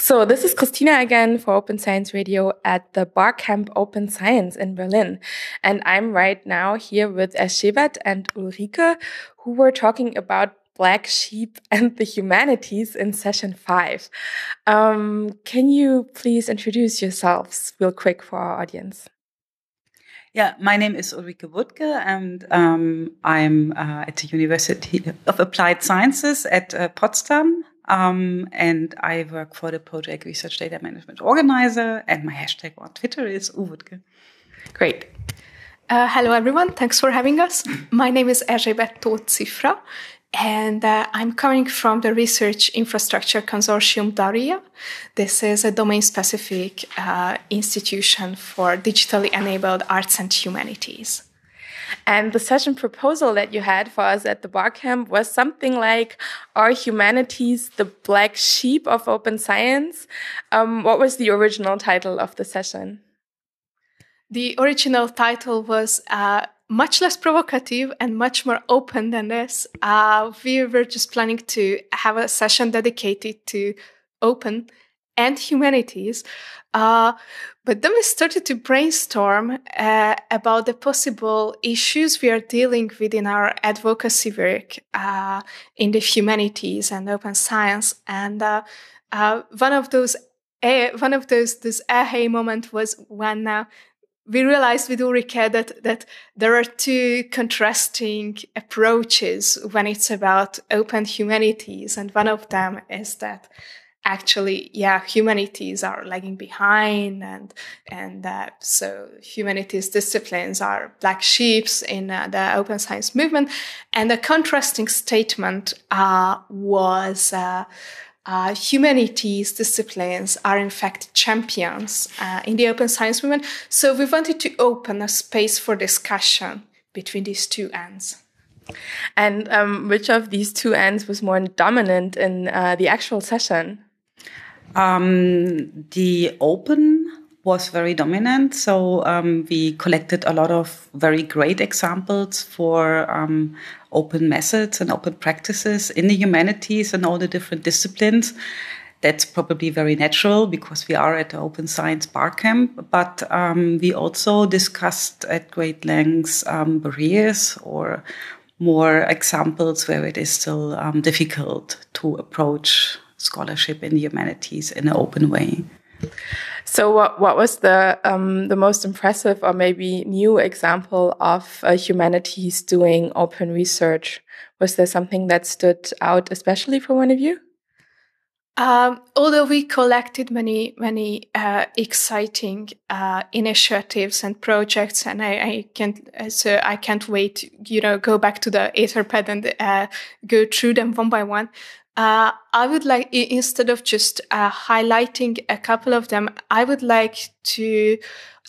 So this is Christina again for Open Science Radio at the Barcamp Open Science in Berlin. And I'm right now here with Erzsébet and Ulrike, who were talking about black sheep and the humanities in session five. Um, can you please introduce yourselves real quick for our audience? Yeah, my name is Ulrike Wuttke, and um, I'm uh, at the University of Applied Sciences at uh, Potsdam. Um, and I work for the project Research Data Management Organizer, and my hashtag on Twitter is UWuttke. Great. Uh, hello, everyone. Thanks for having us. My name is Erzsébet Tóth and uh, I'm coming from the Research Infrastructure Consortium DARIAH. This is a domain specific uh, institution for digitally enabled arts and humanities. And the session proposal that you had for us at the Barcamp was something like Are humanities the black sheep of open science? Um, what was the original title of the session? The original title was uh, much less provocative and much more open than this. Uh, we were just planning to have a session dedicated to open and humanities. Uh, but then we started to brainstorm uh, about the possible issues we are dealing with in our advocacy work uh, in the humanities and open science. And uh, uh, one of those one of those this aha moment was when uh, we realized with Ulrike that, that there are two contrasting approaches when it's about open humanities. And one of them is that actually, yeah, humanities are lagging behind and, and uh, so humanities disciplines are black sheeps in uh, the open science movement. And the contrasting statement uh, was, uh, uh, humanities disciplines are in fact champions uh, in the open science movement. So we wanted to open a space for discussion between these two ends. And um, which of these two ends was more dominant in uh, the actual session? Um, the open was very dominant. So um, we collected a lot of very great examples for um, open methods and open practices in the humanities and all the different disciplines. That's probably very natural because we are at the Open Science Barcamp, but um, we also discussed at great lengths um, barriers or more examples where it is still um, difficult to approach scholarship in the humanities in an open way. So, what what was the um, the most impressive or maybe new example of uh, humanities doing open research? Was there something that stood out, especially for one of you? Um, although we collected many, many uh, exciting uh, initiatives and projects, and I, I can't, uh, so I can't wait, you know, go back to the Etherpad and uh, go through them one by one. Uh, I would like, instead of just uh, highlighting a couple of them, I would like to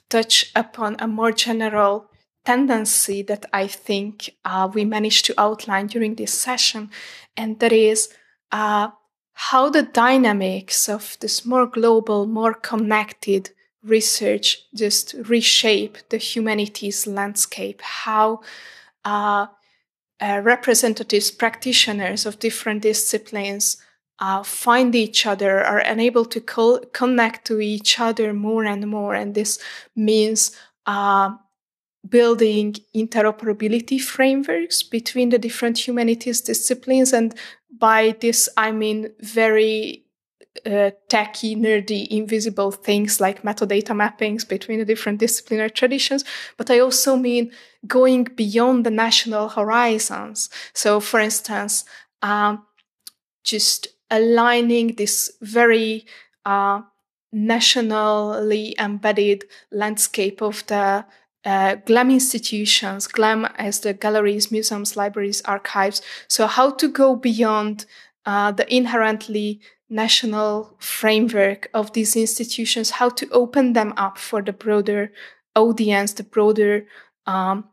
touch upon a more general tendency that I think uh, we managed to outline during this session, and that is uh, how the dynamics of this more global, more connected research just reshape the humanities landscape. How uh, representatives, practitioners of different disciplines uh, find each other, are unable to co- connect to each other more and more. And this means uh, building interoperability frameworks between the different humanities disciplines. And by this, I mean very uh, techy, nerdy, invisible things like metadata mappings between the different disciplinary traditions, but I also mean going beyond the national horizons. So, for instance, um, just aligning this very uh, nationally embedded landscape of the uh, GLAM institutions, GLAM as the galleries, museums, libraries, archives. So, how to go beyond uh, the inherently national framework of these institutions, how to open them up for the broader audience, the broader um,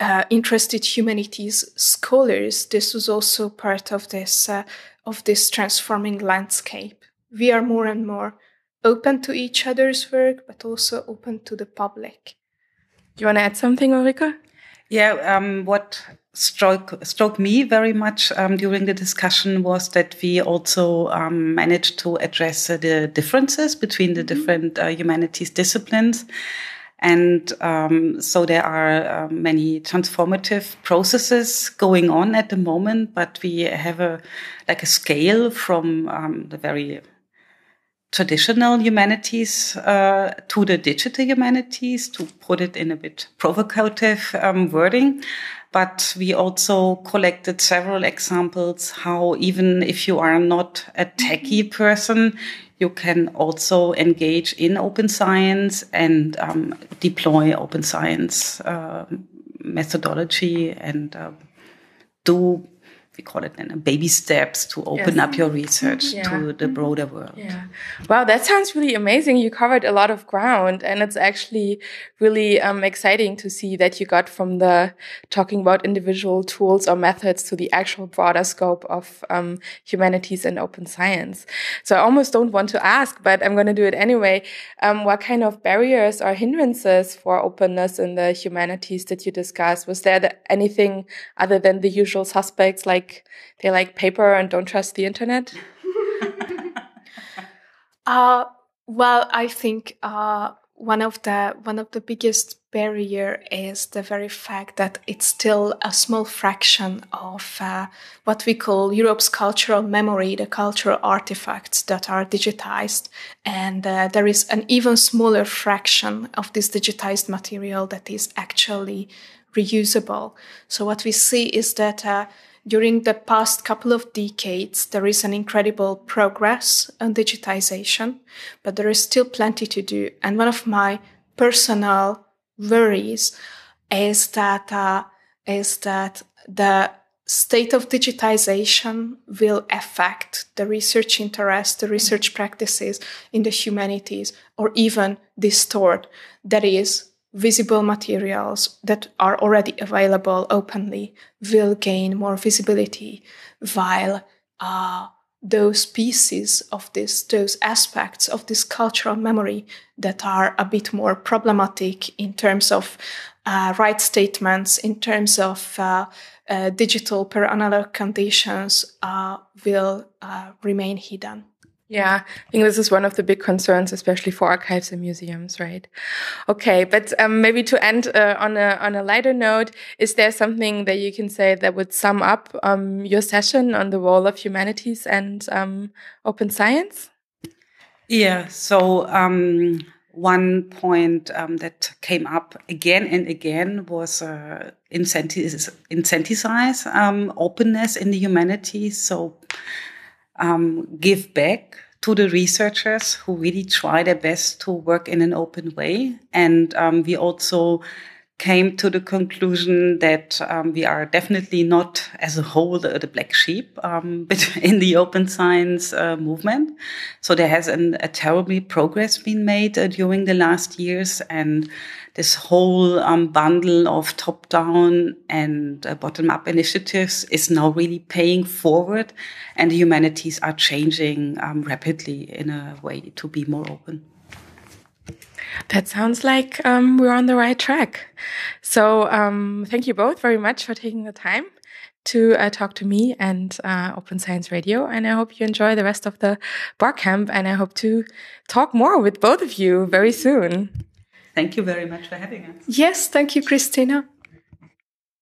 uh, interested humanities scholars. This was also part of this uh, of this transforming landscape. We are more and more open to each other's work, but also open to the public. Do you want to add something, Ulrike? Yeah, um, what struck struck me very much um, during the discussion was that we also um, managed to address uh, the differences between the mm-hmm. different uh, humanities disciplines. And um, so there are uh, many transformative processes going on at the moment, but we have a like a scale from um, the very traditional humanities uh, to the digital humanities, to put it in a bit provocative um, wording. But we also collected several examples how even if you are not a techie person, you can also engage in open science and um, deploy open science uh, methodology and uh, do we call it then baby steps to open yes. up your research yeah. to the broader world. Yeah. Wow, that sounds really amazing. You covered a lot of ground and it's actually really um, exciting to see that you got from the talking about individual tools or methods to the actual broader scope of um, humanities and open science. So I almost don't want to ask, but I'm going to do it anyway. Um, what kind of barriers or hindrances for openness in the humanities did you discuss? Was there anything other than the usual suspects like like they like paper and don't trust the internet? uh, well, I think uh, one of the one of the biggest barrier is the very fact that it's still a small fraction of uh, what we call Europe's cultural memory, the cultural artifacts that are digitized, and uh, there is an even smaller fraction of this digitized material that is actually reusable. So what we see is that uh, during the past couple of decades, there is an incredible progress on digitization, but there is still plenty to do. And one of my personal worries is that uh, is that the state of digitization will affect the research interest, the research practices in the humanities, or even distort. That is, visible materials that are already available openly will gain more visibility while uh, those pieces of this, those aspects of this cultural memory that are a bit more problematic in terms of uh, right statements, in terms of uh, uh digital per analog conditions, uh, will uh, remain hidden. Yeah, I think this is one of the big concerns, especially for archives and museums, right? Okay, but um, maybe to end uh, on a on a lighter note, is there something that you can say that would sum up um, your session on the role of humanities and um, open science? Yeah. So um, one point um, that came up again and again was uh, incentivize, incentivize um, openness in the humanities. So um, give back to the researchers who really try their best to work in an open way. And um, we also came to the conclusion that um, we are definitely not, as a whole, the, the black sheep um, in the open science uh, movement. So there has an, a terrible progress been made uh, during the last years, and this whole um, bundle of top-down and uh, bottom-up initiatives is now really paying forward, and the humanities are changing um, rapidly in a way to be more open. That sounds like um, we're on the right track. So um, thank you both very much for taking the time to uh, talk to me and uh, Open Science Radio. And I hope you enjoy the rest of the bar Camp. And I hope to talk more with both of you very soon. Thank you very much for having us. Yes, thank you, Christina.